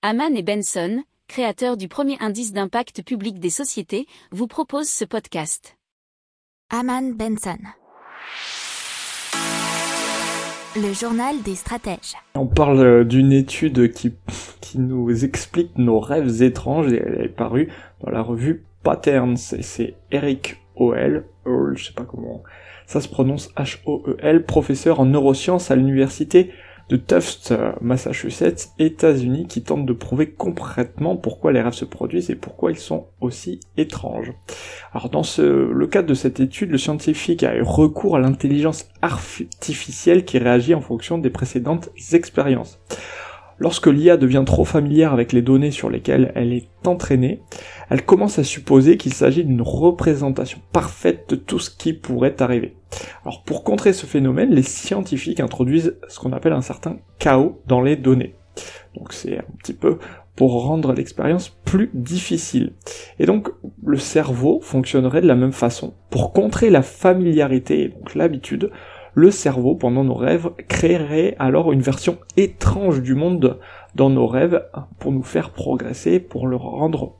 Haman et Benson, créateurs du premier indice d'impact public des sociétés, vous proposent ce podcast. Haman Benson. Le journal des stratèges. On parle euh, d'une étude qui, qui nous explique nos rêves étranges et elle est parue dans la revue Patterns et c'est Eric Hoel, je sais pas comment ça se prononce H-O-E-L, professeur en neurosciences à l'université de Tufts, Massachusetts, États-Unis, qui tente de prouver concrètement pourquoi les rêves se produisent et pourquoi ils sont aussi étranges. Alors dans le cadre de cette étude, le scientifique a eu recours à l'intelligence artificielle qui réagit en fonction des précédentes expériences. Lorsque l'IA devient trop familière avec les données sur lesquelles elle est entraînée, elle commence à supposer qu'il s'agit d'une représentation parfaite de tout ce qui pourrait arriver. Alors pour contrer ce phénomène, les scientifiques introduisent ce qu'on appelle un certain chaos dans les données. Donc c'est un petit peu pour rendre l'expérience plus difficile. Et donc le cerveau fonctionnerait de la même façon. Pour contrer la familiarité donc l'habitude, le cerveau, pendant nos rêves, créerait alors une version étrange du monde dans nos rêves pour nous faire progresser, pour le rendre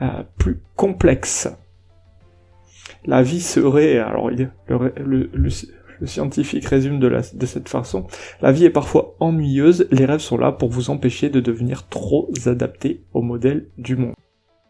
euh, plus complexe. La vie serait, alors le, scientifique résume de, de cette façon, la vie est parfois ennuyeuse, les rêves sont là pour vous empêcher de devenir trop adapté au modèle du monde.